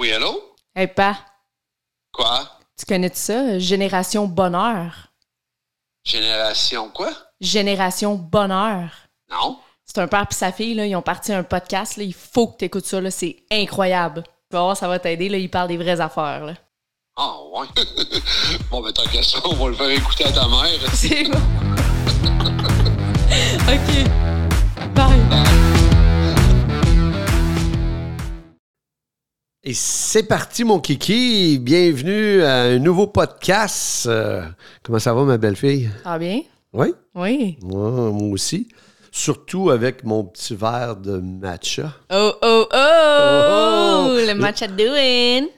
Oui, allô? Hey, pa, Quoi? tu connais ça? Génération Bonheur. Génération quoi? Génération Bonheur. Non? C'est un père et sa fille, là, ils ont parti un podcast. Là, il faut que tu écoutes ça. là, C'est incroyable. Tu vas voir, ça va t'aider. Ils parlent des vraies affaires. Là. Ah, ouais. bon, ben, tant qu'à ça, on va le faire écouter à ta mère. C'est bon. OK. Bye. Et c'est parti, mon kiki. Bienvenue à un nouveau podcast. Euh, comment ça va, ma belle-fille? Ah bien? Oui? Oui. Moi, moi aussi. Surtout avec mon petit verre de matcha. Oh, oh, oh! Oh! Le match at doing.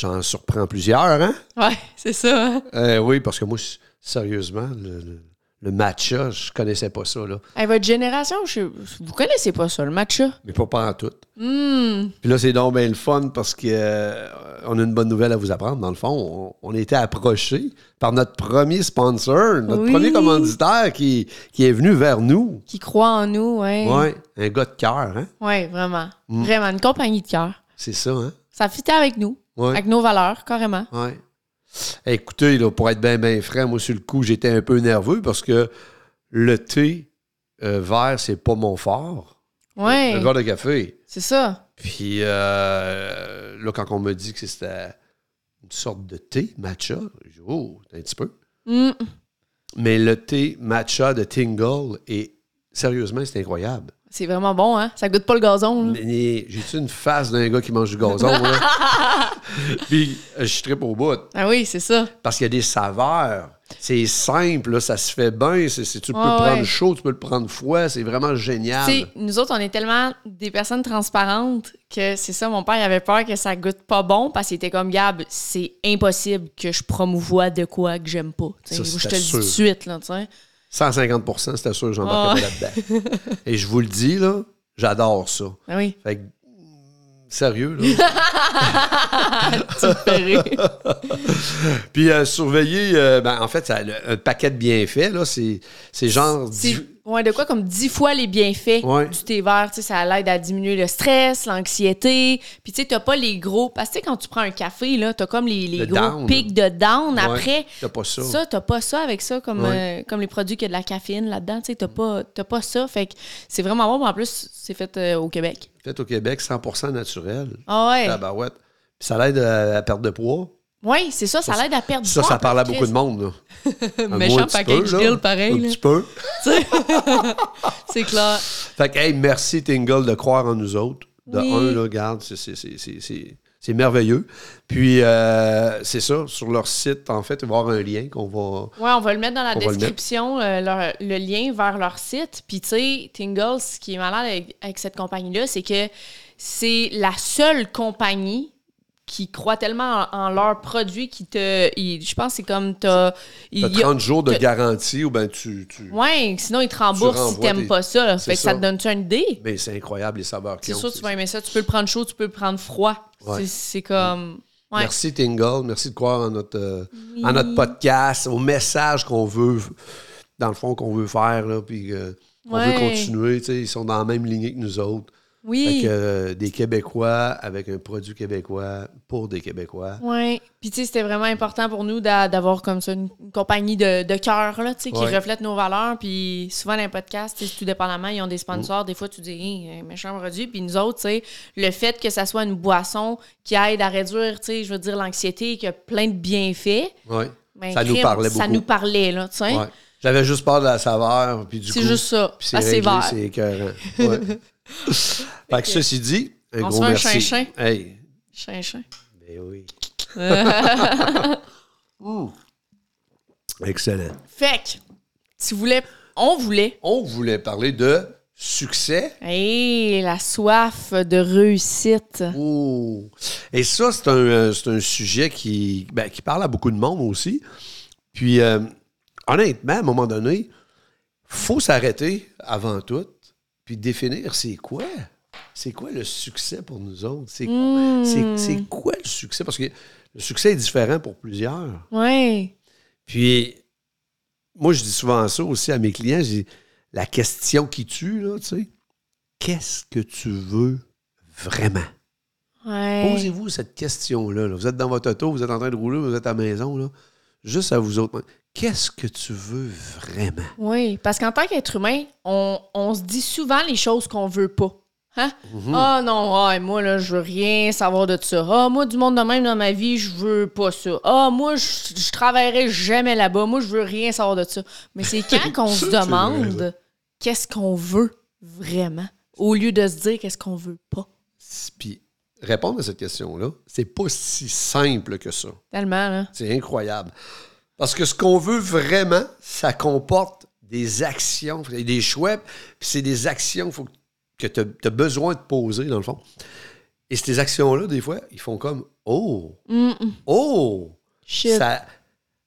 J'en surprends plusieurs, hein? Ouais, c'est ça. hein? Euh, oui, parce que moi, sérieusement, le, le- le matcha, je connaissais pas ça, là. Hey, votre génération, je... vous connaissez pas ça, le matcha? Mais pas, pas en tout. Hum. Puis là, c'est donc bien le fun parce que euh, on a une bonne nouvelle à vous apprendre. Dans le fond, on, on a été approché par notre premier sponsor, notre Oui. premier commanditaire qui, qui est venu vers nous. Qui croit en nous, ouais. Ouais, un gars de cœur, hein? Ouais, vraiment. Mm. Vraiment, une compagnie de cœur. C'est ça, hein? Ça fitait avec nous, Ouais. avec nos valeurs, carrément. ouais. Écoutez, là, pour être bien, bien frais, moi, sur le coup, j'étais un peu nerveux parce que le thé euh, vert, c'est pas mon fort. Ouais, Le verre de café. c'est ça. Puis euh, là, quand on me dit que c'était une sorte de thé matcha, j'ai dit, oh, un petit peu. Mm. Mais le thé matcha de Tingle est sérieusement, c'est incroyable. C'est vraiment bon, hein? Ça goûte pas le gazon, J'ai-tu une face d'un gars qui mange du gazon, là? Puis euh, je tripe au bout. Ah oui, c'est ça. Parce qu'il y a des saveurs. C'est simple, là, ça se fait bien. Tu peux le prendre ouais. chaud, tu peux le prendre froid. C'est vraiment génial. Nous autres, on est tellement des personnes transparentes que c'est ça, mon père il avait peur que ça goûte pas bon parce qu'il était comme Gab, c'est impossible que je promouvoie de quoi que j'aime pas. Ça, je te le dis tout de suite, là, tu sais. 150% c'était sûr, j'embarquais Ouais. pas là-dedans. Et je vous le dis, là, j'adore ça. Ah oui. Fait que, sérieux, là. Puis euh, surveiller, euh, ben, en fait, ça, le- un paquet de bienfaits, là, c'est, c'est genre. Ouais, de quoi comme dix fois les bienfaits Ouais. du thé vert. Tu sais, ça l'aide à diminuer le stress, l'anxiété. Puis tu sais, t'as pas les gros. Parce que quand tu prends un café, là, t'as comme les, les Le gros pics de down Ouais, après. t'as pas ça. Ça, t'as pas ça avec ça, comme, Ouais. euh, comme les produits qui ont de la caféine là-dedans. Tu sais, t'as pas, t'as pas ça. Fait que c'est vraiment bon. En plus, c'est fait euh, au Québec. Fait au Québec, 100 naturel. Ah ouais. Tabarouette. Puis ça l'aide à la perte de pois. Oui, c'est ça. Ça l'aide à perdre du Ça, poids, ça parle à beaucoup de monde. Là. Méchant package deal, pareil. Un là. petit peu. C'est clair. Fait que, hey, merci Tingle de croire en nous autres. De Oui. un, là, regarde, c'est- c'est- c'est- c'est c'est- c'est merveilleux. Puis, euh, c'est ça, sur leur site, en fait, il va y avoir un lien qu'on va. Ouais, on va le mettre dans la le description, euh, leur- le lien vers leur site. Puis, tu sais, Tingles, ce qui est malade avec, avec cette compagnie-là, c'est que c'est la seule compagnie qui croit tellement en, en leurs produits qui te. je pense que c'est comme. T'as, il T'as y a- 30 jours de garantie ou ben tu. tu... Ouais, sinon ils te remboursent si t'aimes pas ça. C'est Fait que ça ça. te donne-tu une idée? Mais c'est incroyable les saveurs qu'ils C'est ont. sûr, tu vas aimer ça. Tu peux le prendre chaud, tu peux le prendre froid. Ouais. C'est, c'est comme. Ouais. Merci Tingle, merci de croire en notre, euh, en notre podcast, au message qu'on veut, dans le fond, qu'on veut faire, là, puis euh, on veut continuer. tu Ils sont dans la même lignée que nous autres. Oui. Fait que, euh, des Québécois avec un produit québécois pour des Québécois. Oui. Puis, tu sais, c'était vraiment important pour nous d'a- d'avoir comme ça une, une compagnie de, de cœur, là, tu sais, qui Ouais. reflète nos valeurs. Puis, souvent, dans les podcasts, tout dépendamment, ils ont des sponsors. Des fois, tu dis, hey, un méchant produit. Puis, nous autres, tu sais, le fait que ça soit une boisson qui aide à réduire, tu sais, je veux dire, l'anxiété, qui a plein de bienfaits, Ouais. ben, Ça nous parlait Ça beaucoup. nous parlait, là, tu sais. Ouais. J'avais juste peur de la saveur, puis du C'est juste ça. c'est réglé, vert. c'est écœurant. Ouais. fait que ceci dit, un On gros se fait un merci. chinchin. Hey, Chin, chin. ben oui. Excellent. Fait que, tu voulais, on voulait, On voulait parler de succès. hey, la soif de réussite. Oh. Et ça, c'est un, euh, un sujet qui, ben, qui parle à beaucoup de monde aussi. Puis, euh, honnêtement, à un moment donné, faut s'arrêter avant tout, puis définir c'est quoi? C'est quoi le succès pour nous autres? C'est Hmm. quoi le succès? Parce que le succès est différent pour plusieurs. Ouais. Puis, moi, je dis souvent ça aussi à mes clients. Je dis, la question qui tue, là, tu sais, qu'est-ce que tu veux vraiment? Ouais. Posez-vous cette question-là. là. Vous êtes dans votre auto, vous êtes en train de rouler, vous êtes à la maison, là. juste à vous autres. Qu'est-ce que tu veux vraiment? Oui, parce qu'en tant qu'être humain, on, on se dit souvent les choses qu'on veut pas. Hein? Ah non, ah, moi, là, je veux rien savoir de ça. Ah, moi, du monde de même dans ma vie, je veux pas ça. Ah, moi, je, je travaillerai jamais là-bas. Moi, je veux rien savoir de ça. Mais c'est quand qu'on se demande qu'est-ce qu'on veut vraiment, au lieu de se dire qu'est-ce qu'on veut pas. Puis répondre à cette question-là, c'est pas si simple que ça. Tellement, là. C'est incroyable. Parce que ce qu'on veut vraiment, ça comporte des actions, des choix, puis c'est des actions faut que tu as besoin de poser, dans le fond. Et ces actions-là, des fois, ils font comme Oh! Oh! Shit. Ça,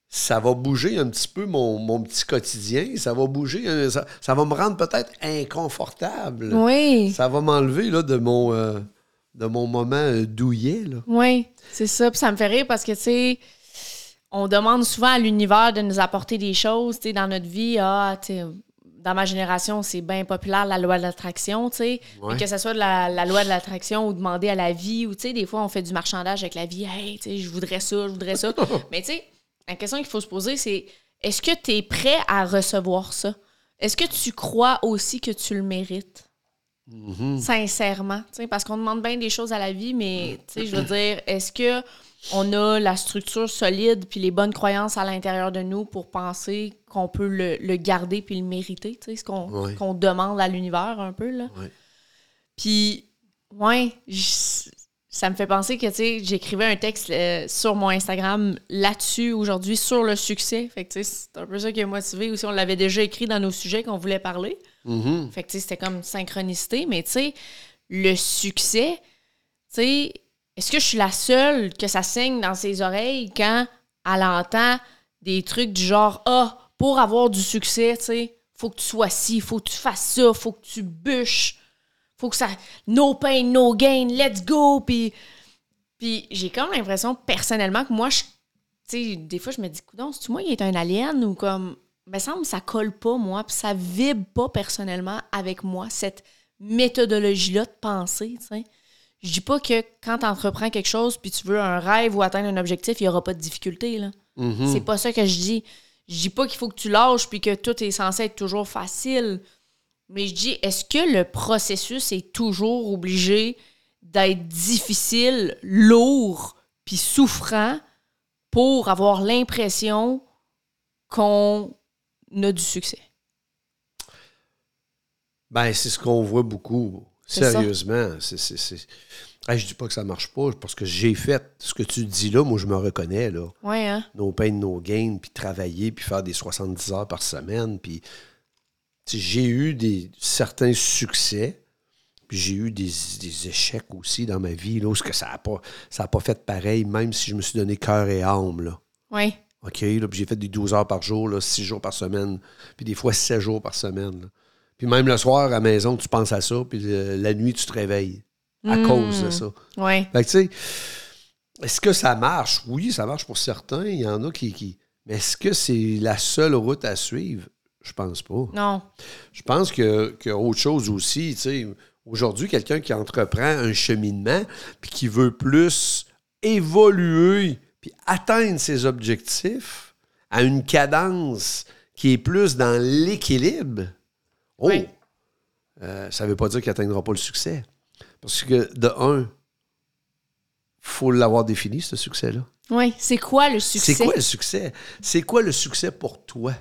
ça va bouger un petit peu mon, mon petit quotidien, ça va bouger, euh, ça, ça va me rendre peut-être inconfortable. Oui. Ça va m'enlever de, mon, euh, de mon moment euh, douillet. Là. Oui, c'est ça. Puis ça me fait rire parce que, tu sais, on demande souvent à l'univers de nous apporter des choses, tu sais, dans notre vie. Ah, tu dans ma génération, c'est bien populaire la loi de l'attraction, tu sais. Ouais. Que ce soit de la, la loi de l'attraction ou demander à la vie, ou tu sais, des fois, on fait du marchandage avec la vie. Hey, tu sais, je voudrais ça, je voudrais ça. Mais tu sais, la question qu'il faut se poser, c'est est-ce que tu es prêt à recevoir ça? Est-ce que tu crois aussi que tu le mérites? Sincèrement. tu sais, Parce qu'on demande bien des choses à la vie, mais tu sais, je veux dire, est-ce que on a la structure solide puis les bonnes croyances à l'intérieur de nous pour penser qu'on peut le, le garder puis le mériter? tu sais, Ce qu'on demande à l'univers un peu. Là. Puis, ouais, ça me fait penser que, tu sais, j'écrivais un texte euh, sur mon Instagram là-dessus aujourd'hui, sur le succès. Fait que, tu sais, c'est un peu ça qui a motivé aussi. On l'avait déjà écrit dans nos sujets qu'on voulait parler. Mhm. Fait que, tu sais, c'était comme synchronicité. Mais, tu sais, le succès, tu sais, est-ce que je suis la seule que ça saigne dans ses oreilles quand elle entend des trucs du genre Ah, pour avoir du succès, tu sais, faut que tu sois ci, faut que tu fasses ça, faut que tu bûches, faut que ça. No pain, no gain, let's go. Puis, puis j'ai comme l'impression personnellement que moi, je. Tu sais, des fois, je me dis, coudon, c'est-tu moi qui est un alien ou comme. Me semble ça colle pas, moi, puis ça vibre pas personnellement avec moi, cette méthodologie-là de pensée, tu sais. Je dis pas que quand tu entreprends quelque chose puis tu veux un rêve ou atteindre un objectif, il y aura pas de difficulté, là. Mhm. C'est pas ça que je dis. Je dis pas qu'il faut que tu lâches puis que tout est censé être toujours facile. Mais je dis, est-ce que le processus est toujours obligé d'être difficile, lourd puis souffrant pour avoir l'impression qu'on a du succès? Ben, c'est ce qu'on voit beaucoup. Sérieusement. C'est. Hey, je dis pas que ça marche pas, parce que j'ai fait ce que tu dis là, moi je me reconnais là. Ouais, hein? No pain, no gain, puis travailler, puis faire des 70 heures par semaine. Puis j'ai eu des, certains succès, puis j'ai eu des, des échecs aussi dans ma vie, là, où ce que ça n'a pas, ça a pas fait pareil, même si je me suis donné cœur et âme. Là. Ouais. OK, là, puis j'ai fait des 12 heures par jour, là, 6 jours par semaine, puis des fois 7 jours par semaine. là. Puis même le soir, à la maison, tu penses à ça, puis euh, la nuit, tu te réveilles à Mm. cause de ça. Ouais. Fait que, tu sais, est-ce que ça marche? Oui, ça marche pour certains. Il y en a qui. qui... Mais est-ce que c'est la seule route à suivre? Je pense pas. Non. Je pense que- a autre chose aussi. tu sais. Aujourd'hui, quelqu'un qui entreprend un cheminement puis qui veut plus évoluer puis atteindre ses objectifs à une cadence qui est plus dans l'équilibre, oh, Oui. euh, ça ne veut pas dire qu'il n'atteindra pas le succès. Parce que, de un, faut l'avoir défini, ce succès-là. Ouais. C'est quoi le succès? C'est quoi le succès? C'est quoi le succès pour toi?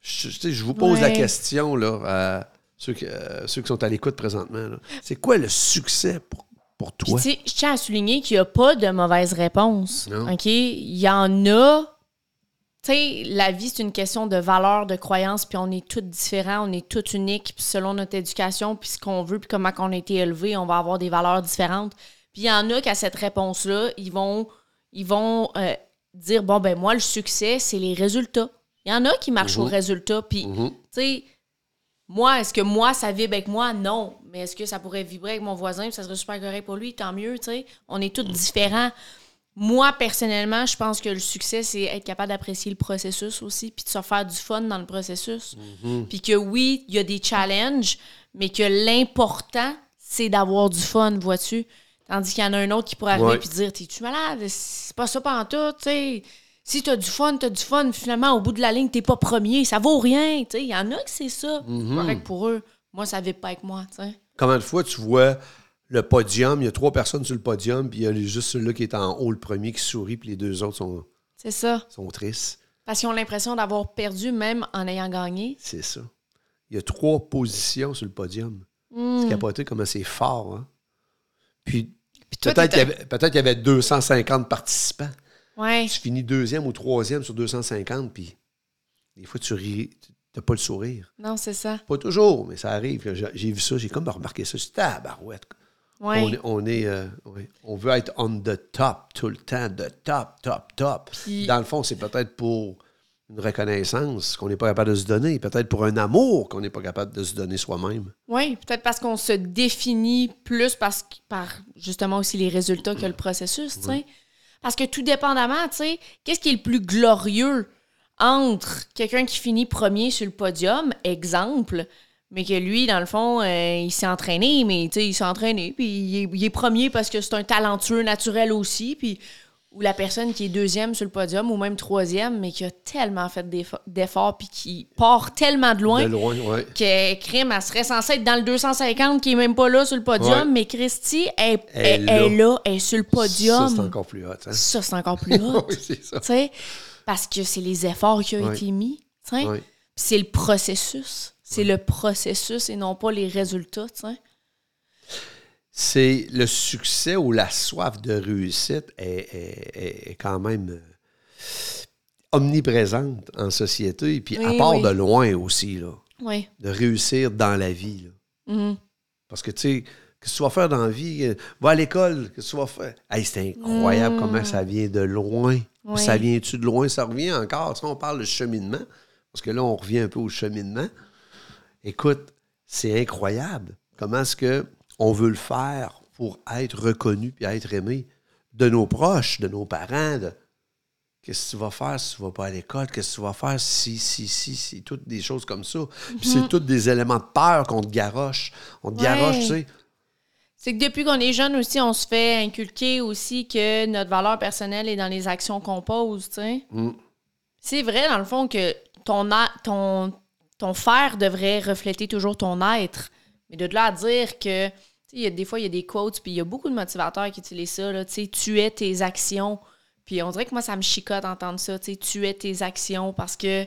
Je, vous pose la question là, à ceux qui, euh, ceux qui sont à l'écoute présentement. C'est quoi le succès pour, toi? je tiens à souligner qu'il n'y a pas de mauvaise réponse. Non. OK? Il y en a. Tu sais, la vie, c'est une question de valeur, de croyance, puis on est tous différents, on est tous uniques, puis selon notre éducation, puis ce qu'on veut, puis comment on a été élevé, on va avoir des valeurs différentes. Puis il y en a qu'à cette réponse-là, ils vont, ils vont euh, dire bon, ben moi, le succès, c'est les résultats. Il y en a qui marchent Mhm. aux résultats, puis Mhm. tu sais, moi, est-ce que moi, ça vibre avec moi? Non. Mais est-ce que ça pourrait vibrer avec mon voisin puis ça serait super correct pour lui? Tant mieux, tu sais. On est tous différents. Moi, personnellement, je pense que le succès, c'est être capable d'apprécier le processus aussi, puis de se faire du fun dans le processus. Puis que oui, il y a des challenges, mais que l'important, c'est d'avoir du fun, vois-tu? Tandis qu'il y en a un autre qui pourrait arriver et dire T'es-tu malade? C'est pas ça pantoute, tu sais. Si t'as du fun, t'as du fun. Finalement, au bout de la ligne, t'es pas premier. Ça vaut rien, tu sais. Il y en a que c'est ça. Mhm. C'est correct pour eux. Moi, ça ne pas avec moi, tu sais. Combien de fois tu vois le podium, il y a trois personnes sur le podium, puis il y a juste celui-là qui est en haut, le premier, qui sourit, puis les deux autres sont, C'est ça. sont tristes. Parce qu'ils ont l'impression d'avoir perdu même en ayant gagné. C'est ça. Il y a trois positions sur le podium. Hmm. C'est capoté comment c'est fort. Hein? Puis, peut-être qu'il y, avait- peut-être qu'il y avait 250 participants. Ouais. Tu finis deuxième ou troisième sur 250, puis des fois, tu ris, tu n'as pas le sourire. Non, c'est ça. Pas toujours, mais ça arrive. J'ai j'ai vu ça, j'ai comme remarqué ça. C'est tabarouette. Ouais. On, est, on, est, euh, on veut être on the top tout le temps, the top, top, top. Puis- Dans le fond, c'est peut-être pour une reconnaissance qu'on n'est pas capable de se donner, peut-être pour un amour qu'on n'est pas capable de se donner soi-même. Oui, peut-être parce qu'on se définit plus parce que- par justement aussi les résultats que le processus, tu sais. Parce que tout dépendamment, tu sais, qu'est-ce qui est le plus glorieux entre quelqu'un qui finit premier sur le podium, exemple, mais que lui, dans le fond, euh, il s'est entraîné, mais tu sais, il s'est entraîné, puis il est, il est premier parce que c'est un talentueux naturel aussi, puis ou la personne qui est deuxième sur le podium ou même troisième, mais qui a tellement fait d'eff- d'efforts, puis qui part tellement de loin De loin, que Crime, elle serait censée être dans le 250 qui est même pas là sur le podium, Ouais. mais Christy, elle, Elle elle- est là. elle est là, elle est sur le podium. Ça, c'est encore plus hot. Hein? Ça, c'est encore plus hot. oui, c'est ça. parce que c'est les efforts qui ont Ouais. été mis. C'est le processus. C'est le processus et non pas les résultats. tu sais. C'est le succès ou la soif de réussite est, est- est- quand même euh, omniprésente en société, puis à part oui. de loin aussi, là, Oui. de réussir dans la vie. là. Mhm. Parce que, tu sais, que tu vas faire dans la vie? Euh, Va à l'école, que tu vas faire? Hey, c'est incroyable Mm. comment ça vient de loin. Ça vient-tu de loin? Ça revient encore. On parle de cheminement, parce que là, on revient un peu au cheminement. Écoute, c'est incroyable. Comment est-ce que on veut le faire pour être reconnu puis être aimé de nos proches, de nos parents, de qu'est-ce que tu vas faire si tu vas pas à l'école, qu'est-ce que tu vas faire si, si, si, si, toutes des choses comme ça. Puis c'est tous des éléments de peur qu'on te garoche. On te Ouais. garoche, tu sais. C'est que depuis qu'on est jeune aussi, on se fait inculquer aussi que notre valeur personnelle est dans les actions qu'on pose, tu sais. Mm. C'est vrai, dans le fond, que ton, a- ton, ton faire devrait refléter toujours ton être. Mais de là à dire que, tu sais, il y a des fois, il y a des quotes, puis il y a beaucoup de motivateurs qui utilisent ça, là, tu sais, tu es tes actions. Puis on dirait que moi, ça me chicote d'entendre ça, tu es tes actions parce que,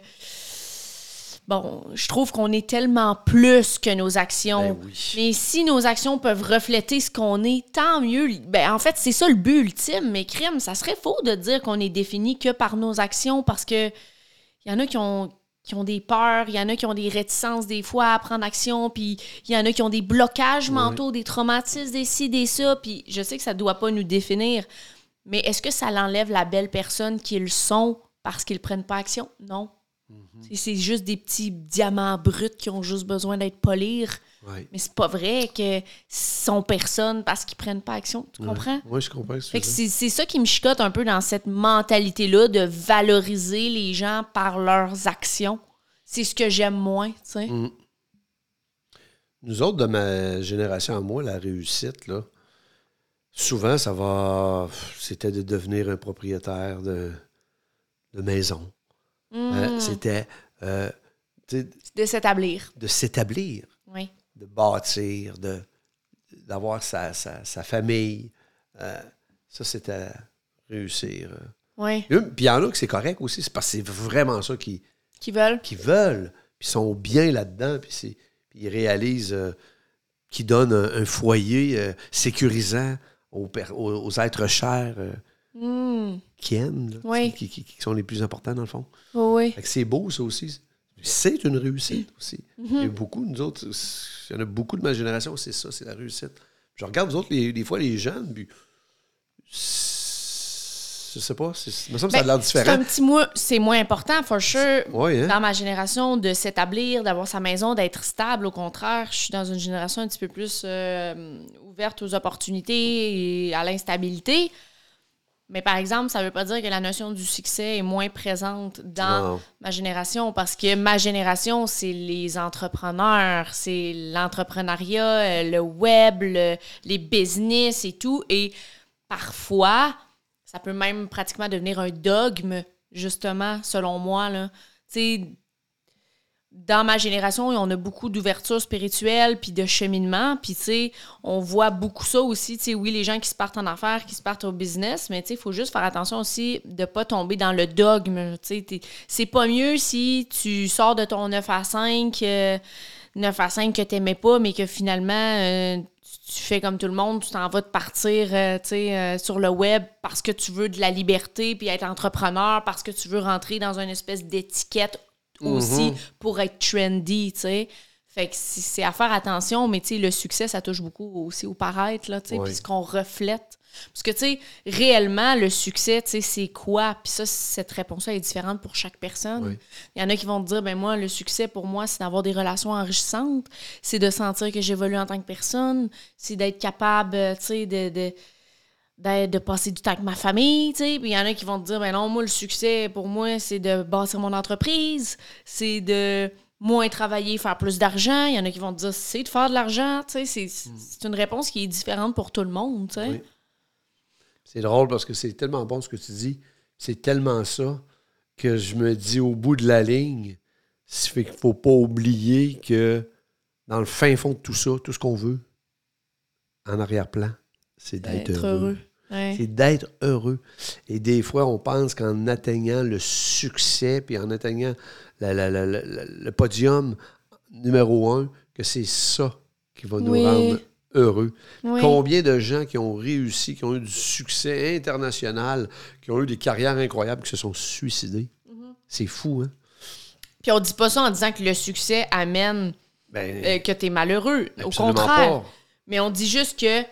bon, je trouve qu'on est tellement plus que nos actions. Ben oui. Mais si nos actions peuvent refléter ce qu'on est, tant mieux. Ben, en fait, c'est ça le but ultime. Mais crime, ça serait faux de dire qu'on est défini que par nos actions parce que il y en a qui ont, qui ont des peurs, il y en a qui ont des réticences des fois à prendre action, puis il y en a qui ont des blocages mentaux, des traumatismes, des ci, des ça. Puis je sais que ça ne doit pas nous définir. Mais est-ce que ça l'enlève la belle personne qu'ils sont parce qu'ils prennent pas action? Non. C'est- C'est juste des petits diamants bruts qui ont juste besoin d'être polis. Ouais. Mais c'est pas vrai que sont personne parce qu'ils prennent pas action. Tu comprends? Oui, je comprends. ce Fait que c'est c'est ça qui me chicote un peu dans cette mentalité-là de valoriser les gens par leurs actions. C'est ce que j'aime moins, tu sais. Mm. Nous autres, de ma génération à moi, la réussite, là, souvent, ça va. C'était de devenir un propriétaire de, de maison. Hein, Mm. C'était euh, de s'établir. de s'établir. De bâtir, de d'avoir sa, sa, sa famille. Euh, ça, c'était réussir. Oui. Puis il y en a que c'est correct aussi, c'est parce que c'est vraiment ça qui, Qui veulent. qui veulent, puis sont bien là-dedans, puis, c'est- puis ils réalisent euh, qu'ils donnent un, un foyer euh, sécurisant aux, aux, aux êtres chers euh, Mm. qui aiment, là, Oui. qui, qui- qui sont les plus importants dans le fond. Oui, oui. Fait que c'est beau, ça aussi. C'est une réussite aussi. Mm-hmm. Il y a beaucoup, nous autres, il y en a beaucoup de ma génération, c'est ça, c'est la réussite. Je regarde, vous autres, les, des fois, les jeunes, puis. c'est- Je sais pas, c'est- il me semble que ça a Ben, l'air c'est différent. un petit mot, c'est moins important, for sure. Hein? Dans ma génération, de s'établir, d'avoir sa maison, d'être stable. Au contraire, je suis dans une génération un petit peu plus euh, ouverte aux opportunités et à l'instabilité. Mais par exemple, ça veut pas dire que la notion du succès est moins présente dans ma génération parce que ma génération, c'est les entrepreneurs, c'est l'entrepreneuriat, euh, le web, le- les business et tout. Et parfois, ça peut même pratiquement devenir un dogme, justement, selon moi. Là. Dans ma génération, on a beaucoup d'ouverture spirituelle puis de cheminement. Puis, tu sais, on voit beaucoup ça aussi. Tu sais, oui, les gens qui se partent en affaires, qui se partent au business, mais tu sais, il faut juste faire attention aussi de pas tomber dans le dogme. Tu sais, c'est pas mieux si tu sors de ton 9 à 5, euh, 9 à 5 que t'aimais pas, mais que finalement, euh, tu- fais comme tout le monde, tu t'en vas te partir euh, euh, sur le web parce que tu veux de la liberté puis être entrepreneur, parce que tu veux rentrer dans une espèce d'étiquette aussi pour être trendy, tu sais. Fait que si- c'est à faire attention, mais tu sais, le succès, ça touche beaucoup aussi au paraître, là, tu sais, Oui. puis ce qu'on reflète. Parce que, tu sais, réellement, le succès, tu sais, c'est quoi? Puis ça, cette réponse-là est différente pour chaque personne. Oui. Il y en a qui vont te dire, ben moi, le succès, pour moi, c'est d'avoir des relations enrichissantes, c'est de sentir que j'évolue en tant que personne, c'est d'être capable, tu sais, de... de d'être- de passer du temps avec ma famille, tu sais. Puis il y en a qui vont te dire, ben non, moi, le succès, pour moi, c'est de bâtir mon entreprise, c'est de moins travailler, faire plus d'argent. Il y en a qui vont te dire, c'est de faire de l'argent, tu sais. C'est, c'est une réponse qui est différente pour tout le monde, tu sais. Oui. C'est drôle parce que c'est tellement bon ce que tu dis. C'est tellement ça que je me dis au bout de la ligne, ça fait qu'il ne faut pas oublier que dans le fin fond de tout ça, tout ce qu'on veut, en arrière-plan, c'est d'être Être heureux. heureux. Ouais. C'est d'être heureux. Et des fois, on pense qu'en atteignant le succès, puis en atteignant la- la- la- la- la- le podium numéro un, que c'est ça qui va nous Oui. rendre heureux. Oui. Combien de gens qui ont réussi, qui ont eu du succès international, qui ont eu des carrières incroyables, qui se sont suicidés? Mm-hmm. C'est fou, hein? Puis on dit pas ça en disant que le succès amène Ben, euh, que t'es malheureux. Au contraire. pas. Mais on dit juste que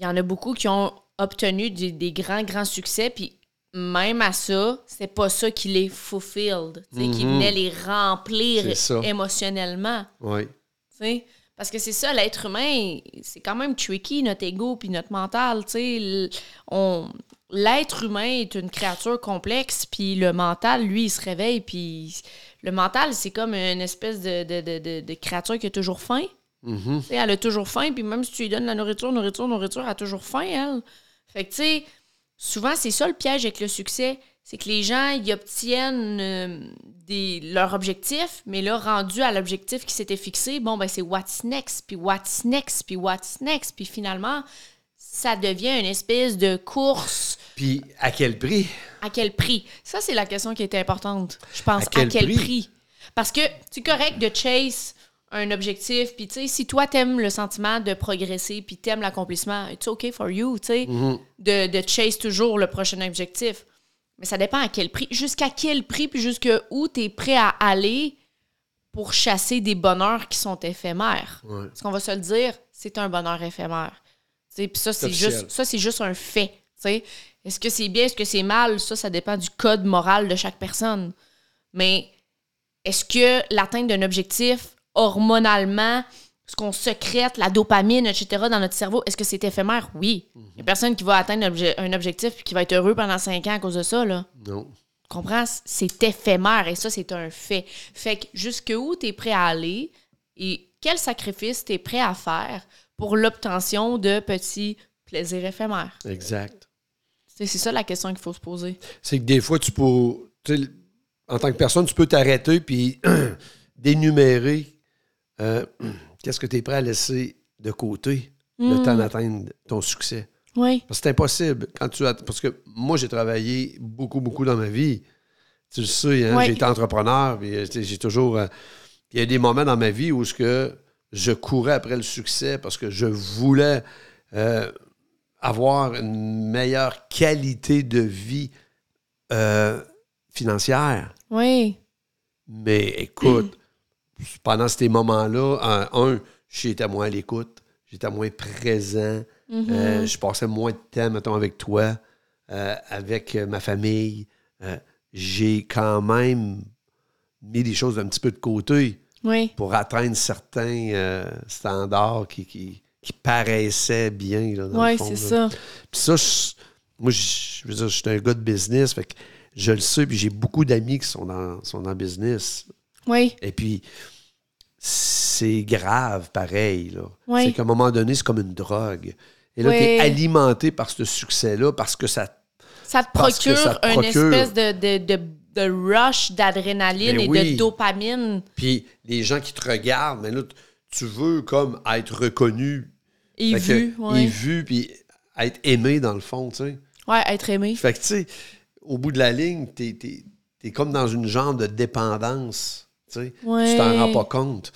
il y en a beaucoup qui ont obtenu des, des grands, grands succès, puis même à ça, c'est pas ça qui les fulfilled, tu sais, qui Mhm. venait les remplir émotionnellement. Oui. Parce que c'est ça, l'être humain, c'est quand même tricky, notre ego puis notre mental. L'être humain est une créature complexe, puis le mental, lui, il se réveille, puis le mental, c'est comme une espèce de, de, de, de- de créature qui a toujours faim. Mhm. Sais, elle a toujours faim, puis même si tu lui donnes la nourriture, nourriture, nourriture, elle a toujours faim, elle. Fait que, tu sais, souvent, c'est ça le piège avec le succès. C'est que les gens, ils obtiennent euh, des, leur objectif, mais là, rendu à l'objectif qui s'était fixé, bon, ben, c'est what's next, puis what's next, puis what's next, puis finalement, ça devient une espèce de course. Puis, à quel prix? À quel prix? Ça, c'est la question qui était importante, je pense. À quel prix? prix? Parce que c'est correct de chase un objectif, puis tu sais, si toi, t'aimes le sentiment de progresser, puis t'aimes l'accomplissement, it's okay for you, tu sais, de, de chase toujours le prochain objectif. Mais ça dépend à quel prix. Jusqu'à quel prix, puis jusqu'à où t'es prêt à aller pour chasser des bonheurs qui sont éphémères. Ouais. Parce qu'on va se le dire, c'est un bonheur éphémère. Puis ça, c'est juste, ça, c'est juste un fait. tu sais. Est-ce que c'est bien, est-ce que c'est mal? Ça, ça dépend du code moral de chaque personne. Mais est-ce que l'atteinte d'un objectif hormonalement, ce qu'on secrète, la dopamine, etc., dans notre cerveau, est-ce que c'est éphémère? Oui. Il n'y a personne qui va atteindre un obje- un objectif et qui va être heureux pendant cinq ans à cause de ça. Là. Non. Tu comprends? C'est éphémère et ça, c'est un fait. Fait que jusqu'où tu es prêt à aller et quel sacrifice tu es prêt à faire pour l'obtention de petits plaisirs éphémères? Exact. C'est ça la question qu'il faut se poser. c'est que des fois, tu peux. en tant que personne, tu peux t'arrêter puis d'énumérer euh, qu'est-ce que tu es prêt à laisser de côté le Mm. temps d'atteindre ton succès? Oui. Parce que c'est impossible. Quand tu as- Parce que moi, j'ai travaillé beaucoup, beaucoup dans ma vie. Tu le sais, hein, j'ai été entrepreneur, euh, j'ai toujours. euh, Il y a des moments dans ma vie où ce que je courais après le succès parce que je voulais euh, avoir une meilleure qualité de vie euh, financière. Oui. Mais écoute, pendant ces moments-là, un, j'étais moins à l'écoute, j'étais moins présent, Mm-hmm. euh, je passais moins de temps, mettons, avec toi, euh, avec euh, ma famille. Euh, j'ai quand même mis des choses un petit peu de côté Oui. pour atteindre certains standards qui, qui, qui paraissaient bien. Là, dans le Oui, c'est ça. Puis ça, je- moi, je je veux dire, je suis un gars de business, fait que je le sais, puis j'ai beaucoup d'amis qui sont dans, sont dans le business. Oui. Et puis, c'est grave, pareil. Là. Oui. C'est qu'à un moment donné, c'est comme une drogue. Et là, Oui. tu es alimenté par ce succès-là parce que ça. Ça te procure ça te une procure- espèce de, de, de, de rush d'adrénaline Ben et oui. de dopamine. Puis les gens qui te regardent, mais là, tu veux comme être reconnu. Et Fait que- vu, ouais. Et vu, puis être aimé dans le fond, tu sais. Ouais, être aimé. Fait que, tu sais, au bout de la ligne, t'es es, comme dans une genre de dépendance. Tu sais. Ouais. Tu t'en rends pas compte.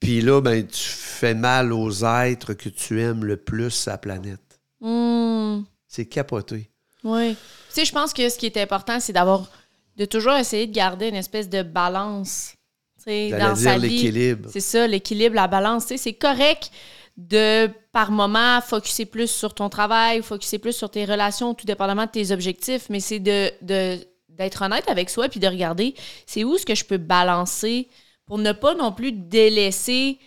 Puis là, ben, tu fais mal aux êtres que tu aimes le plus la planète. Hmm. C'est capoté. Oui. Tu sais, je pense que ce qui est important, c'est d'avoir de toujours essayer de garder une espèce de balance. Tu sais, J'allais dans sa l'équilibre. C'est ça, l'équilibre, la balance. Tu sais, c'est correct de, par moment, focuser plus sur ton travail, focuser plus sur tes relations, tout dépendamment de tes objectifs, mais c'est de, de- d'être honnête avec soi puis de regarder c'est où est-ce que je peux balancer pour ne pas non plus délaisser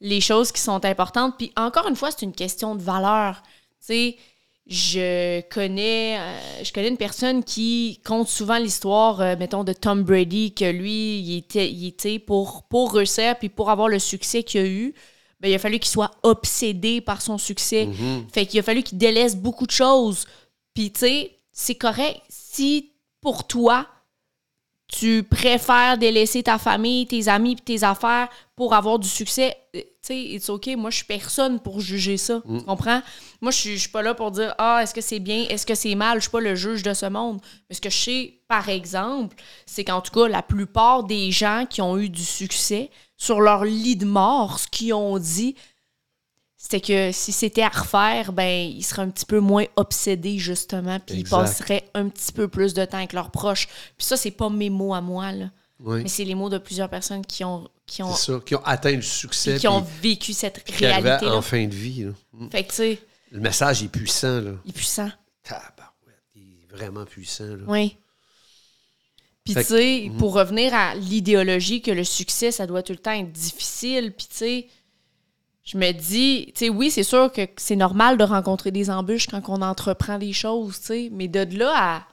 les choses qui sont importantes. Puis encore une fois, c'est une question de valeur. Tu sais, je connais, euh, je connais une personne qui compte souvent l'histoire, euh, mettons, de Tom Brady, que lui, il était, il était pour, pour réussir, puis pour avoir le succès qu'il a eu, ben, il a fallu qu'il soit obsédé par son succès. Fait qu'il a fallu qu'il délaisse beaucoup de choses. Puis, tu sais, c'est correct. Si pour toi, tu préfères délaisser ta famille, tes amis puis tes affaires pour avoir du succès, euh, tu sais, it's OK. Moi, je suis personne pour juger ça. Tu comprends? Moi, je suis, je suis pas là pour dire Ah, est-ce que c'est bien, est-ce que c'est mal? Je suis pas le juge de ce monde. Mais ce que je sais, par exemple, c'est qu'en tout cas, la plupart des gens qui ont eu du succès sur leur lit de mort, ce qu'ils ont dit, c'était que si c'était à refaire, ben ils seraient un petit peu moins obsédés justement, puis ils passeraient un petit peu plus de temps avec leurs proches. Puis ça, c'est pas mes mots à moi là, Oui. mais c'est les mots de plusieurs personnes qui ont qui ont C'est ça. Qui ont atteint le succès. qui ont vécu cette réalité là. en fin de vie. là. Mm. Fait que tu sais, Le message est puissant. Là. il est puissant. Tabarouette, il est vraiment puissant. Là. Oui. Puis, tu que- sais, pour revenir à l'idéologie que le succès, ça doit tout le temps être difficile. Puis, tu sais, je me dis, tu sais, oui, c'est sûr que c'est normal de rencontrer des embûches quand on entreprend des choses, tu sais, mais de là à,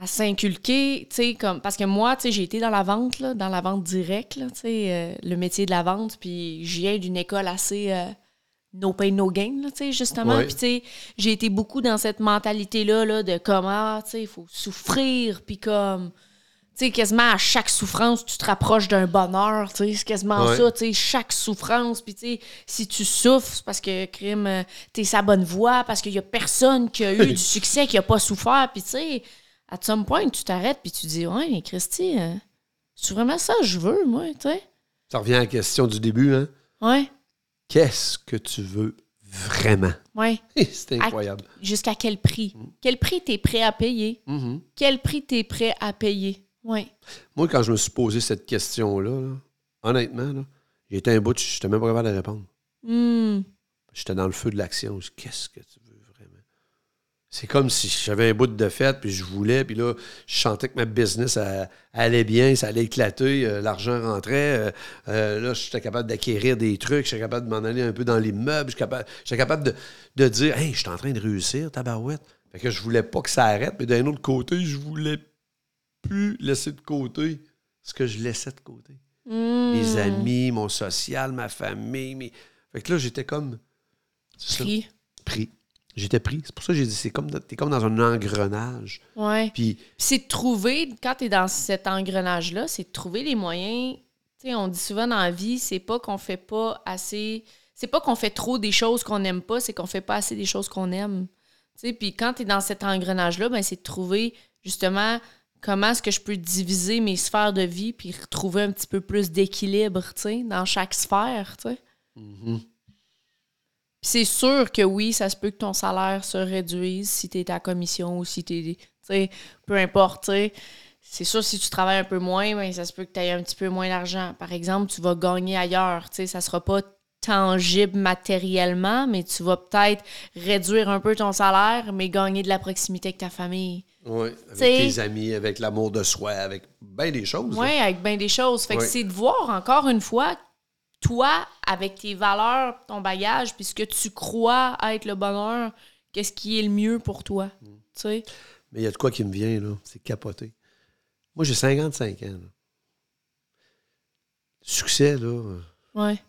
à s'inculquer, tu sais, comme. Parce que moi, tu sais, j'ai été dans la vente, là, dans la vente directe, là, tu sais, euh, le métier de la vente, puis je viens d'une école assez. euh, no pain, no gain, tu sais, justement. Puis, tu sais, j'ai été beaucoup dans cette mentalité-là, là, de comment, tu sais, il faut souffrir, puis comme, sais, quasiment à chaque souffrance, tu te rapproches d'un bonheur, tu sais, c'est quasiment Ouais. ça, tu sais, chaque souffrance, puis tu sais, si tu souffres, c'est parce que, crime, euh, t'es sa bonne voie, parce qu'il y a personne qui a eu du succès, qui a pas souffert, puis tu sais, à some point, tu t'arrêtes, puis tu dis, ouais, mais Christy, euh, c'est vraiment ça que je veux, moi, tu sais, Ça revient à la question du début. Hein? ouais, Qu'est-ce que tu veux vraiment? ouais. C'est incroyable. Jusqu'à quel prix? Quel prix t'es prêt à payer? Mhm. Quel prix t'es prêt à payer? Oui. Moi, quand je me suis posé cette question-là, là, honnêtement, là, été un bout, je n'étais même pas capable de répondre. Hmm. J'étais dans le feu de l'action. Qu'est-ce que tu veux vraiment? C'est comme si j'avais un bout de fête, puis je voulais, puis là, je sentais que ma business elle- elle allait bien, ça allait éclater, euh, l'argent rentrait. euh, euh, là, j'étais capable d'acquérir des trucs, j'étais capable de m'en aller un peu dans l'immeuble, j'étais capable, j'étais capable de, de dire, hey, je suis en train de réussir, tabarouette. Fait que je voulais pas que ça arrête, mais d'un autre côté, je voulais plus laisser de côté ce que je laissais de côté Hmm. mes amis, mon social, ma famille. Mes... Fait que là, j'étais comme. ça, Prix. pris. J'étais pris. C'est pour ça que j'ai dit, c'est comme, t'es comme dans un engrenage. Ouais. Puis, c'est de trouver, quand tu es dans cet engrenage-là, c'est de trouver les moyens. Tu sais, on dit souvent dans la vie, c'est pas qu'on fait pas assez. C'est pas qu'on fait trop des choses qu'on n'aime pas, c'est qu'on fait pas assez des choses qu'on aime. Tu sais, puis quand tu es dans cet engrenage-là, ben, c'est de trouver justement comment est-ce que je peux diviser mes sphères de vie puis retrouver un petit peu plus d'équilibre, tu sais, dans chaque sphère, tu sais? mhm. Puis c'est sûr que oui, ça se peut que ton salaire se réduise si tu es à commission ou si tu es. Tu sais, peu importe, tu sais. C'est sûr, si tu travailles un peu moins, ben, ça se peut que tu aies un petit peu moins d'argent. Par exemple, tu vas gagner ailleurs. Tu sais, ça sera pas tangible matériellement, mais tu vas peut-être réduire un peu ton salaire, mais gagner de la proximité avec ta famille. Avec T'sais- tes amis, avec l'amour de soi, avec bien des choses. là. Oui, avec bien des choses. Fait que c'est de voir encore une fois, toi, avec tes valeurs, ton bagage, puis ce que tu crois être le bonheur, qu'est-ce qui est le mieux pour toi. Mm. Tu sais? Mais il y a de quoi qui me vient, là. C'est capoté. Moi, j'ai 55 ans. là. Succès, là, euh, Ouais.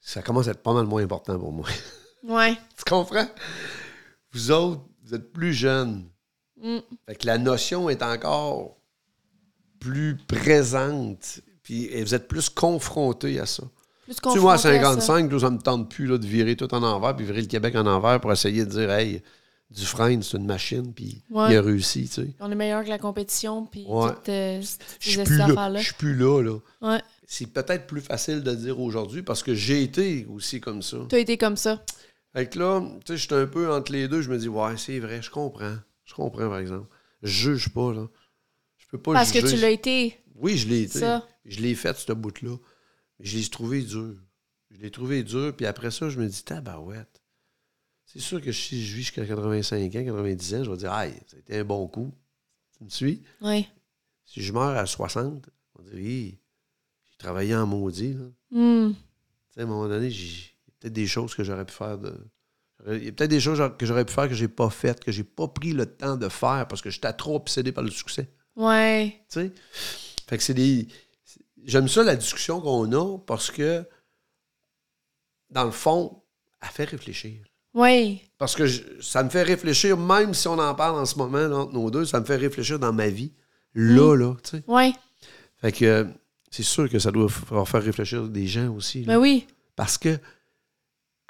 ça commence à être pas mal moins important pour moi. Ouais. tu comprends? Vous autres, vous êtes plus jeunes. Mm. Fait que la notion est encore plus présente. Puis et vous êtes plus confrontés à ça. Plus Tu moi, à confronté ça. 55, là, ça me tente plus là, de virer tout en envers, puis virer le Québec en envers pour essayer de dire, hey, Dufresne, c'est une machine, puis Ouais. il a réussi, tu sais. On est meilleur que la compétition, puis Ouais. toutes euh, Je ces suis plus là. affaires-là. Je suis plus là, là. Ouais. C'est peut-être plus facile de dire aujourd'hui parce que j'ai été aussi comme ça. Tu as été comme ça. Fait que là, tu sais, j'étais un peu entre les deux. Je me dis, ouais, c'est vrai, je comprends. Je comprends, par exemple. Je juge pas, là. Je peux pas Parce que juger. tu l'as été. Oui, je l'ai été. Ça. Je l'ai fait, ce bout-là. Mais je l'ai trouvé dur. Je l'ai trouvé dur. Puis après ça, je me dis, tabarouette. C'est sûr que si je vis jusqu'à 85 ans, 90 ans, je vais dire, aïe, ça a été un bon coup. Tu me suis? Oui. Si je meurs à 60, on dire, Hi, j'ai travaillé en maudit, là. Hmm. Tu sais, à un moment donné, j'ai il y a peut-être des choses que j'aurais pu faire de. J'aurais- Il y a peut-être des choses que j'aurais pu faire que j'ai pas faites, que j'ai pas pris le temps de faire parce que j'étais trop obsédé par le succès. Ouais. Tu sais? Fait que c'est des. J'aime ça la discussion qu'on a parce que, dans le fond, elle fait réfléchir. Oui. Parce que je- ça me fait réfléchir, même si on en parle en ce moment là, entre nos deux, ça me fait réfléchir dans ma vie. Là, là, tu sais. Oui. Fait que euh, c'est sûr que ça doit faire réfléchir des gens aussi. là. Ben oui. Parce que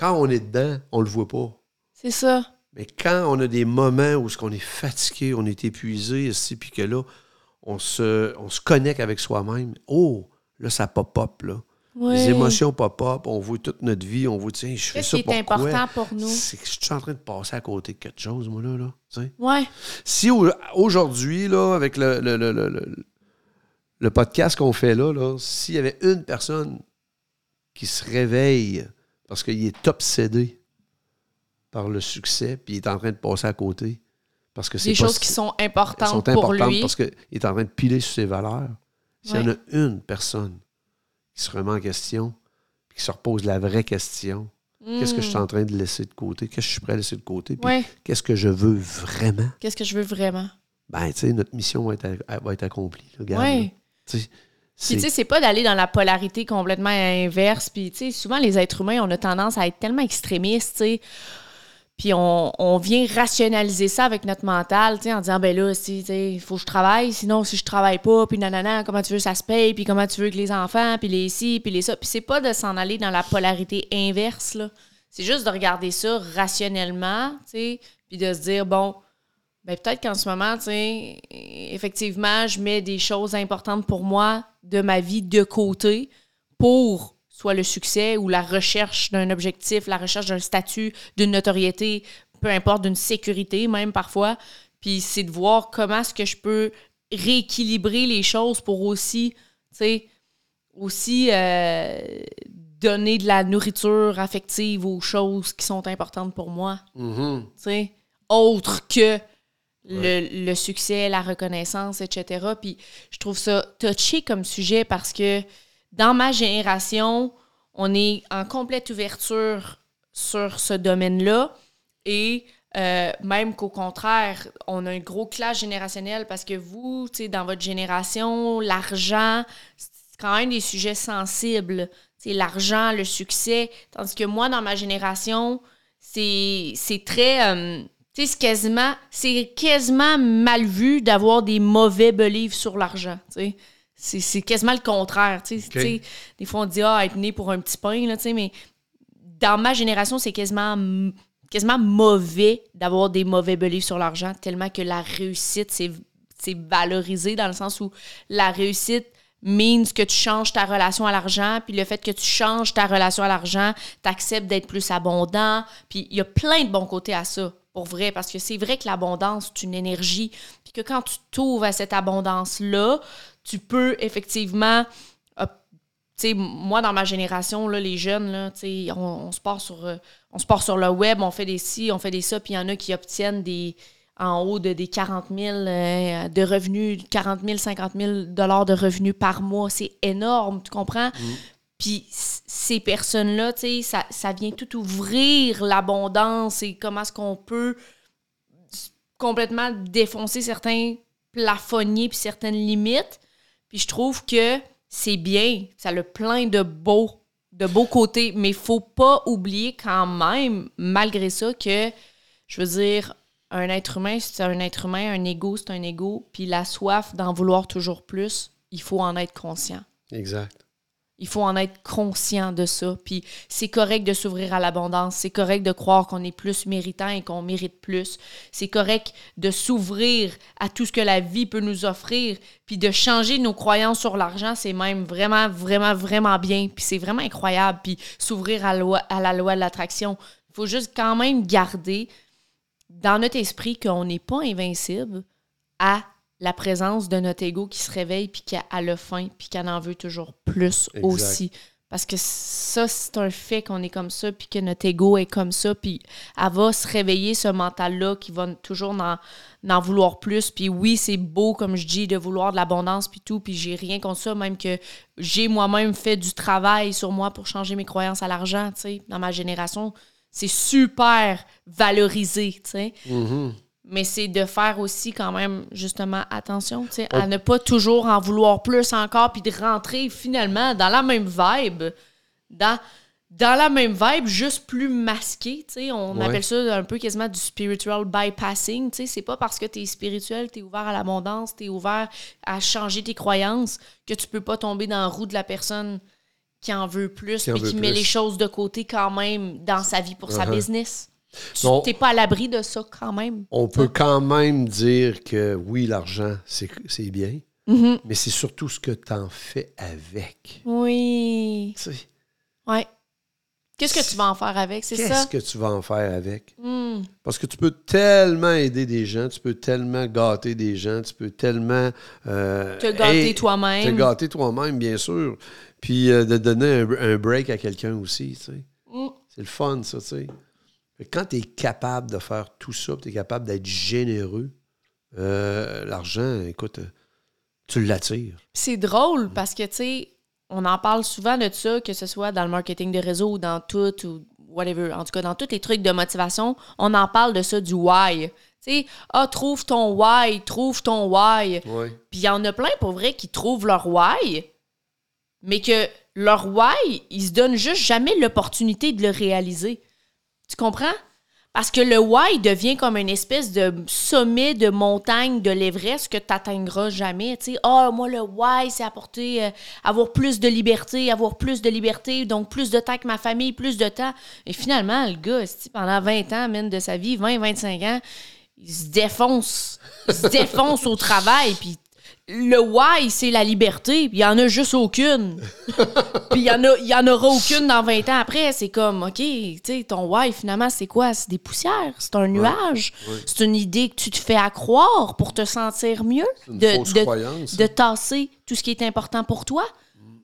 quand on est dedans, on le voit pas. C'est ça. Mais quand on a des moments où on est fatigué, on est épuisé, ici, puis que là, on se, on se connecte avec soi-même, oh, là, ça pop-up, là. Oui. Les émotions pop-up, on voit toute notre vie, on voit, tiens, je fais ça qui est pourquoi? important pour nous? C'est que je suis en train de passer à côté de quelque chose, moi, là, là. Ouais. Si au- aujourd'hui, là, avec le, le, le, le- le- le podcast qu'on fait là, là s'il y avait une personne qui se réveille parce qu'il est obsédé par le succès, puis il est en train de passer à côté, parce que c'est Des choses qui sont importantes sont pour importantes lui. parce qu'il est en train de piler sur ses valeurs. S'il y en a une personne qui se remet en question, puis qui se repose la vraie question, qu'est-ce que je suis en train de laisser de côté? Qu'est-ce que je suis prêt à laisser de côté? Puis Hmm. Ouais. qu'est-ce que je veux vraiment? Qu'est-ce que je veux vraiment? Ben, tu sais, notre mission va être, elle va être accomplie. là, regarde, Ouais. là. Puis, tu sais, c'est pas d'aller dans la polarité complètement inverse. Puis, tu sais, souvent, les êtres humains, on a tendance à être tellement extrémistes, tu sais. Puis, on, on vient rationaliser ça avec notre mental, tu sais, en disant, ben là, si, tu sais, il faut que je travaille, sinon, si je travaille pas, puis nanana, comment tu veux que ça se paye, puis comment tu veux que les enfants, puis les ci, puis les ça. Puis, c'est pas de s'en aller dans la polarité inverse, là. C'est juste de regarder ça rationnellement, tu sais, puis de se dire, bon, ben peut-être qu'en ce moment, tu sais, effectivement, je mets des choses importantes pour moi de ma vie de côté pour soit le succès ou la recherche d'un objectif, la recherche d'un statut, d'une notoriété, peu importe, d'une sécurité même parfois. Puis c'est de voir comment est-ce que je peux rééquilibrer les choses pour aussi, tu sais, aussi euh, donner de la nourriture affective aux choses qui sont importantes pour moi Mhm. tu sais, autre que le, succès, la reconnaissance, etc. Puis je trouve ça touché comme sujet parce que dans ma génération, on est en complète ouverture sur ce domaine-là et euh, même qu'au contraire, on a un gros clash générationnel parce que vous, tu dans votre génération, l'argent, c'est quand même des sujets sensibles. Sais, l'argent, le succès. Tandis que moi, dans ma génération, c'est c'est très. euh, c'est quasiment, c'est quasiment mal vu d'avoir des mauvais beliefs sur l'argent. tu sais. C'est c'est quasiment le contraire. Des fois, on dit, ah, être né pour un petit pain, là, tu sais, mais dans ma génération, c'est quasiment, quasiment mauvais d'avoir des mauvais beliefs sur l'argent, tellement que la réussite, c'est c'est valorisé dans le sens où la réussite means que tu changes ta relation à l'argent, puis le fait que tu changes ta relation à l'argent, tu acceptes d'être plus abondant, puis il y a plein de bons côtés à ça, pour vrai, parce que c'est vrai que l'abondance, c'est une énergie, puis que quand tu t'ouvres à cette abondance-là, tu peux effectivement tu sais, moi, dans ma génération, là, les jeunes, là, on, on se part sur, euh, on se sur le web, on fait des ci, on fait des ça, puis il y en a qui obtiennent des en haut de des 40 000 euh, de revenus, 40 000, 50 000 dollars de revenus par mois. C'est énorme, tu comprends? Puis ces personnes-là, tu sais, ça, ça vient tout ouvrir l'abondance et comment est-ce qu'on peut complètement défoncer certains plafonniers puis certaines limites. Puis je trouve que c'est bien, ça a plein de beaux, de beaux côtés, mais il faut pas oublier quand même, malgré ça, que, je veux dire, un être humain, c'est un être humain, un ego, c'est un ego, puis la soif d'en vouloir toujours plus, il faut en être conscient. Exact. Il faut en être conscient de ça. Puis c'est correct de s'ouvrir à l'abondance. C'est correct de croire qu'on est plus méritant et qu'on mérite plus. C'est correct de s'ouvrir à tout ce que la vie peut nous offrir. Puis de changer nos croyances sur l'argent, c'est même vraiment, vraiment, vraiment bien. Puis c'est vraiment incroyable. Puis s'ouvrir à, la loi de l'attraction. Il faut juste quand même garder dans notre esprit qu'on n'est pas invincible à la présence de notre ego qui se réveille puis qui a, le faim puis qui en veut toujours plus Exact. aussi. Parce que ça, c'est un fait qu'on est comme ça, puis que notre ego est comme ça, puis elle va se réveiller, ce mental-là, qui va toujours en, en vouloir plus. Puis oui, c'est beau, comme je dis, de vouloir de l'abondance, puis tout, puis j'ai rien contre ça, même que j'ai moi-même fait du travail sur moi pour changer mes croyances à l'argent, tu sais. Dans ma génération, c'est super valorisé, tu sais. Mais c'est de faire aussi quand même justement attention, tu sais, à ne pas toujours en vouloir plus encore, puis de rentrer finalement dans la même vibe, dans, dans la même vibe, juste plus masqué, tu sais. On Ouais. appelle ça un peu quasiment du spiritual bypassing, tu sais. C'est pas parce que tu es spirituel, tu es ouvert à l'abondance, tu es ouvert à changer tes croyances que tu peux pas tomber dans la roue de la personne qui en veut plus, Qui en puis veut qui met les choses de côté quand même dans sa vie pour sa Uh-huh. business. Tu Non. t'es pas à l'abri de ça quand même. On peut quand même dire que oui, l'argent, c'est bien, Mhm. mais c'est surtout ce que tu en fais avec. Oui. Tu sais, Ouais. Qu'est-ce que tu vas en faire avec, c'est ça? Qu'est-ce que tu vas en faire avec? Hmm. Parce que tu peux tellement aider des gens, tu peux tellement gâter des gens, tu peux tellement... euh, Te gâter toi-même. Te gâter toi-même, bien sûr. Puis euh, de donner un, un break à quelqu'un aussi, tu sais. Mm. C'est le fun, ça, tu sais. Quand tu es capable de faire tout ça, tu es capable d'être généreux, euh, l'argent, écoute, euh, tu l'attires. C'est drôle parce que, tu sais, on en parle souvent de ça, que ce soit dans le marketing de réseau ou dans tout, ou whatever. En tout cas, dans tous les trucs de motivation, on en parle de ça, du why. Tu sais, ah, trouve ton why, trouve ton why. Oui. Puis il y en a plein, pour vrai, qui trouvent leur why, mais que leur why, ils se donnent juste jamais l'opportunité de le réaliser. Tu comprends? Parce que le why devient comme une espèce de sommet de montagne de l'Everest que tu n'atteindras jamais. Tu ah, moi, le why, c'est apporter, euh, avoir plus de liberté, avoir plus de liberté, donc plus de temps avec ma famille, plus de temps. Et finalement, le gars, pendant 20 ans, même de sa vie, 20, 25 ans, il se défonce. Il se défonce au travail, puis le why, c'est la liberté, il y en a juste aucune. puis il y, en a- il y en aura aucune dans 20 ans après. C'est comme, OK, tu sais, ton why, finalement, c'est quoi? C'est des poussières, c'est un nuage. C'est une idée que tu te fais accroire pour te sentir mieux. une de, fausse de- croyance. de tasser tout ce qui est important pour toi.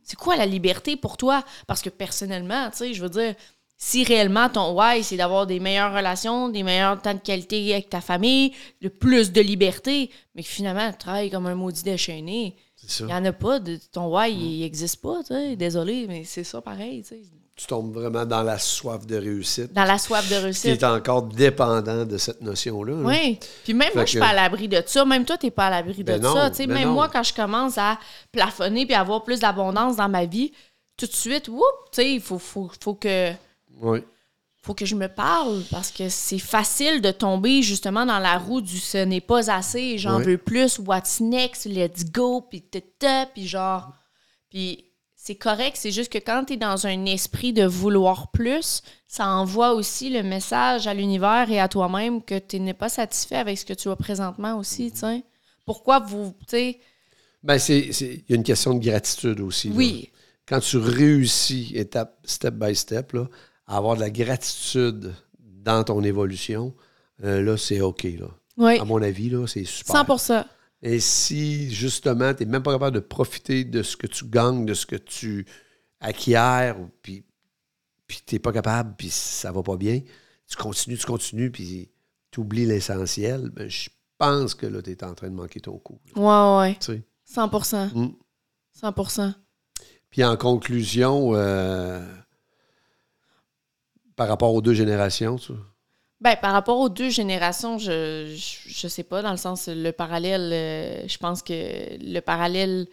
C'est quoi la liberté pour toi? Parce que personnellement, tu sais, je veux dire, si réellement ton why, c'est d'avoir des meilleures relations, des meilleurs temps de qualité avec ta famille, le plus de liberté, mais que finalement, tu travailles comme un maudit déchaîné, il n'y en a pas. De, ton why, il n'existe pas, tu sais. Désolé, mais c'est ça pareil, tu. Tu tombes vraiment dans la soif de réussite. Dans la soif de réussite. est encore dépendant de cette notion-là. hein. Oui. Puis même moi, je suis que- pas à l'abri de ça. Même toi, tu n'es pas à l'abri de Ben non, ça. Tu ben même non. moi, quand je commence à plafonner puis avoir plus d'abondance dans ma vie, tout de suite, whoop, tu il faut, faut, faut que Oui. faut que je me parle parce que c'est facile de tomber justement dans la roue du ce n'est pas assez, j'en veux plus, what's next, let's go, puis tata, puis genre. Puis c'est correct, c'est juste que quand tu es dans un esprit de vouloir plus, ça envoie aussi le message à l'univers et à toi-même que tu n'es pas satisfait avec ce que tu as présentement aussi, tu sais. Pourquoi vous, tu sais, Ben, c'est, c'est- il y a une question de gratitude aussi. là. oui, Quand tu réussis, étape, step by step, là, à avoir de la gratitude dans ton évolution, euh, là, c'est OK. Là. oui, À mon avis, là, c'est super. 100 Et si, justement, tu n'es même pas capable de profiter de ce que tu gagnes, de ce que tu acquiers, puis, puis tu n'es pas capable, puis ça va pas bien, tu continues, tu continues, puis tu oublies l'essentiel, ben, je pense que là, tu es en train de manquer ton coup. Ouais, ouais, Tu sais. 100 Mm. 100 Puis en conclusion, euh, par rapport aux deux générations, tu vois. Ben, par rapport aux deux générations, je, je, je sais pas, dans le sens, le parallèle, euh, je pense que le parallèle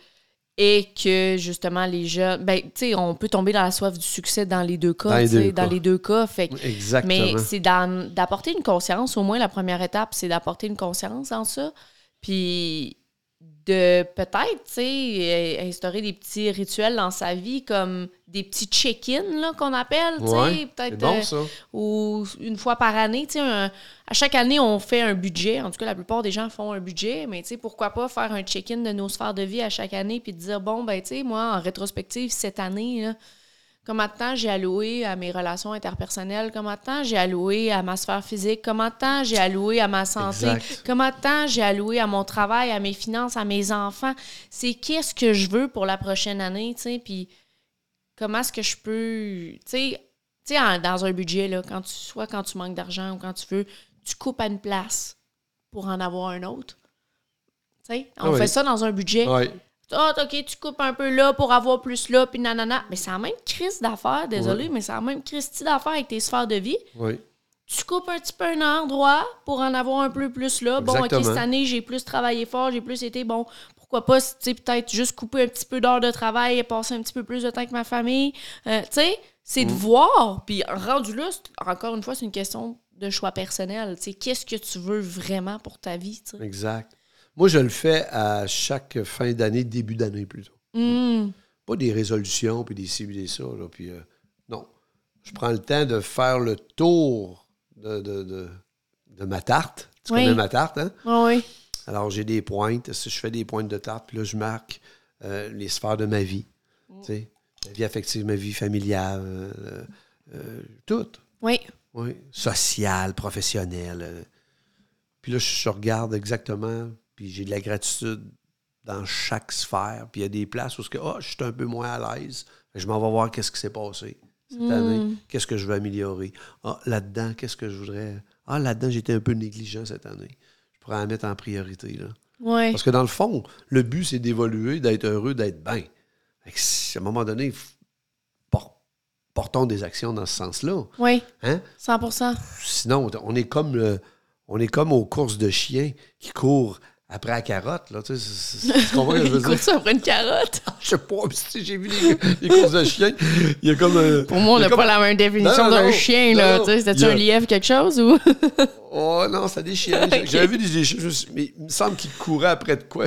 est que, justement, les jeunes, ben, tu sais, on peut tomber dans la soif du succès dans les deux cas, Dans les deux dans cas. les deux cas. Fait que- Exactement. mais c'est d'apporter une conscience, au moins la première étape, c'est d'apporter une conscience dans ça. Puis de peut-être, tu sais, euh, instaurer des petits rituels dans sa vie, comme des petits check-in, là, qu'on appelle, tu sais, Ouais, peut-être... bon, euh, ou une fois par année. tu sais, à chaque année, on fait un budget. En tout cas, la plupart des gens font un budget, mais tu sais, pourquoi pas faire un check-in de nos sphères de vie à chaque année puis de dire, bon, ben, tu sais, moi, en rétrospective, cette année, là, comment de temps j'ai alloué à mes relations interpersonnelles, comment de temps j'ai alloué à ma sphère physique, comment de temps j'ai alloué à ma santé, Exact. comment de temps j'ai alloué à mon travail, à mes finances, à mes enfants? C'est qu'est-ce que je veux pour la prochaine année, tu sais, puis comment est-ce que je peux, tu sais, tu sais, dans un budget, là, quand tu, soit quand tu manques d'argent ou quand tu veux, tu coupes à une place pour en avoir un autre. Tu sais, on Ah oui. fait ça dans un budget. Ouais. Ah, OK, tu coupes un peu là pour avoir plus là, puis nanana. Mais c'est la même crise d'affaires, désolé, mais c'est la même Christie d'affaires avec tes sphères de vie. Oui. Tu coupes un petit peu un endroit pour en avoir un peu plus là. Bon, OK, cette année, j'ai plus travaillé fort, j'ai plus été bon. Pourquoi pas, tu sais, peut-être juste couper un petit peu d'heures de travail et passer un petit peu plus de temps avec ma famille. Euh, tu sais, c'est Mm. de voir. Puis rendu là, encore une fois, c'est une question de choix personnel. Tu sais, qu'est-ce que tu veux vraiment pour ta vie? Exact. Moi, je le fais à chaque fin d'année, début d'année plutôt. Hum, Pas des résolutions, puis des ci, puis des ça. Là, puis, euh, non. Je prends le temps de faire le tour de, de, de, de ma tarte. Tu Oui. connais ma tarte, hein? oui. Alors, j'ai des pointes. Si je fais des pointes de tarte, puis là, je marque euh, les sphères de ma vie. Mm. Tu sais, ma vie affective, ma vie familiale, euh, euh, tout. Oui. Oui. Sociale, professionnelle. Puis là, je regarde exactement, puis j'ai de la gratitude dans chaque sphère. Puis il y a des places où que, ah, je suis un peu moins à l'aise. Je m'en vais voir qu'est-ce qui s'est passé cette année. Qu'est-ce que je veux améliorer. Ah, là-dedans, qu'est-ce que je voudrais? Ah, là-dedans, j'étais un peu négligent cette année. Je pourrais en mettre en priorité. Là. Oui. Parce que dans le fond, le but, c'est d'évoluer, d'être heureux, d'être bien. À un moment donné, portons des actions dans ce sens-là. Oui. Hein? 100% Sinon, on est comme le- on est comme aux courses de chiens qui courent après la carotte. Là, tu, sais, tu comprends ce que je veux dire? ça après une carotte. Je sais pas, si j'ai vu les, les courses de chiens. Il y a comme. euh, Pour moi, on n'a comme- pas la même définition d'un chien, non, là. Tu sais, C'était-tu a- un lièvre, quelque chose, ou? Oh non, c'est des chiens. J'avais vu des des chiens, mais il me semble qu'ils couraient après de quoi?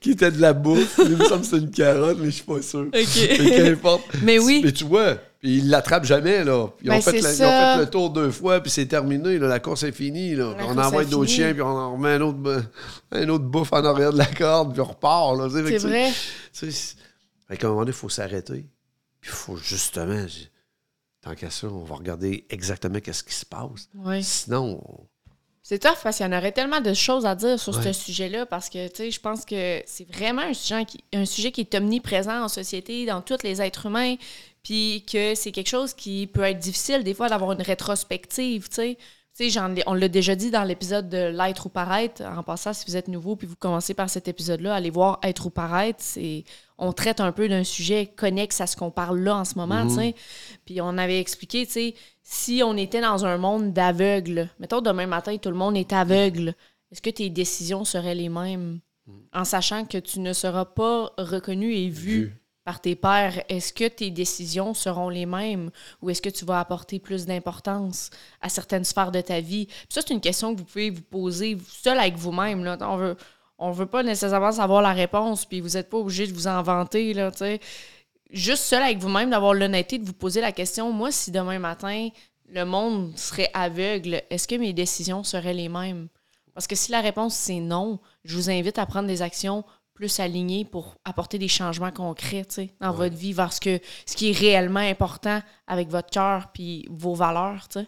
qui était de la bouffe. Il me semble que c'était une carotte, mais je suis pas sûr. Mais qu'importe. Mais oui. Mais tu vois, puis ils l'attrapent jamais, là. Ils, ont Ben, fait ils ont fait le tour deux fois, puis c'est terminé, là. La course est finie, là. La on envoie d'autres chiens, puis on en remet un autre, un autre bouffe en arrière de la corde, puis on repart, C'est vrai. tu sais, qu'à un moment donné, il faut s'arrêter. Puis il faut justement, tant qu'à ça, on va regarder exactement qu'est-ce qui se passe. Oui. Sinon, on- C'est tough parce qu'il y en aurait tellement de choses à dire sur Ouais. ce sujet-là parce que, tu sais, je pense que c'est vraiment un sujet, qui, un sujet qui est omniprésent en société, dans tous les êtres humains, puis que c'est quelque chose qui peut être difficile des fois d'avoir une rétrospective, tu sais. Tu sais, j'en on l'a déjà dit dans l'épisode de L'être ou paraître. En passant, si vous êtes nouveau puis vous commencez par cet épisode-là, allez voir Être ou paraître. C'est, on traite un peu d'un sujet connexe à ce qu'on parle là en ce moment, tu sais. Puis on avait expliqué, tu sais, si on était dans un monde d'aveugles, mettons demain matin, tout le monde est aveugle, est-ce que tes décisions seraient les mêmes? En sachant que tu ne seras pas reconnu et vu, Vu. Par tes pairs, est-ce que tes décisions seront les mêmes ou est-ce que tu vas apporter plus d'importance à certaines sphères de ta vie? Ça, c'est une question que vous pouvez vous poser seul avec vous-même. Là. On veut, on veut pas nécessairement savoir la réponse, puis vous n'êtes pas obligé de vous en vanter. Juste seul avec vous-même, d'avoir l'honnêteté de vous poser la question, moi, si demain matin, le monde serait aveugle, est-ce que mes décisions seraient les mêmes? Parce que si la réponse c'est non, je vous invite à prendre des actions plus alignées pour apporter des changements concrets dans votre vie vers ce, que, ce qui est réellement important avec votre cœur puis vos valeurs. tu sais.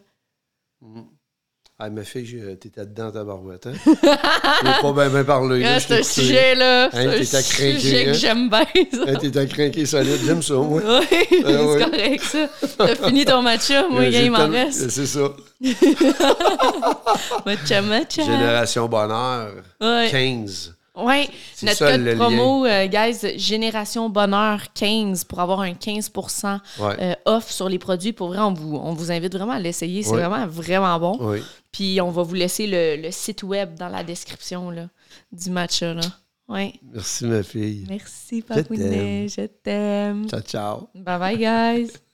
Ah, ma fille, j'ai- t'étais dedans, ta barouette, hein? Pas bien ben parlé. là, Ah, c'est un écouté. sujet-là. Hein, c'est un sujet hein? que j'aime bien. Hein, T'es à craquer solide, j'aime ça, moi. Oui, c'est ouais. correct, ça. T'as fini ton matcha, moi, Euh, il m'en reste. C'est ça. Matcha, matcha. Génération Bonheur, Ouais. 15. C'est notre ça, code promo, euh, guys, Génération Bonheur 15 pour avoir un 15 Ouais. euh, off sur les produits. Pour vrai, on vous, on vous invite vraiment à l'essayer. C'est vraiment, vraiment bon. Oui. Puis on va vous laisser le, le site web dans la description là, du matcha. Là. Ouais. Merci, ma fille. Merci. Papounet. Je t'aime. Ciao, ciao. Bye bye, guys.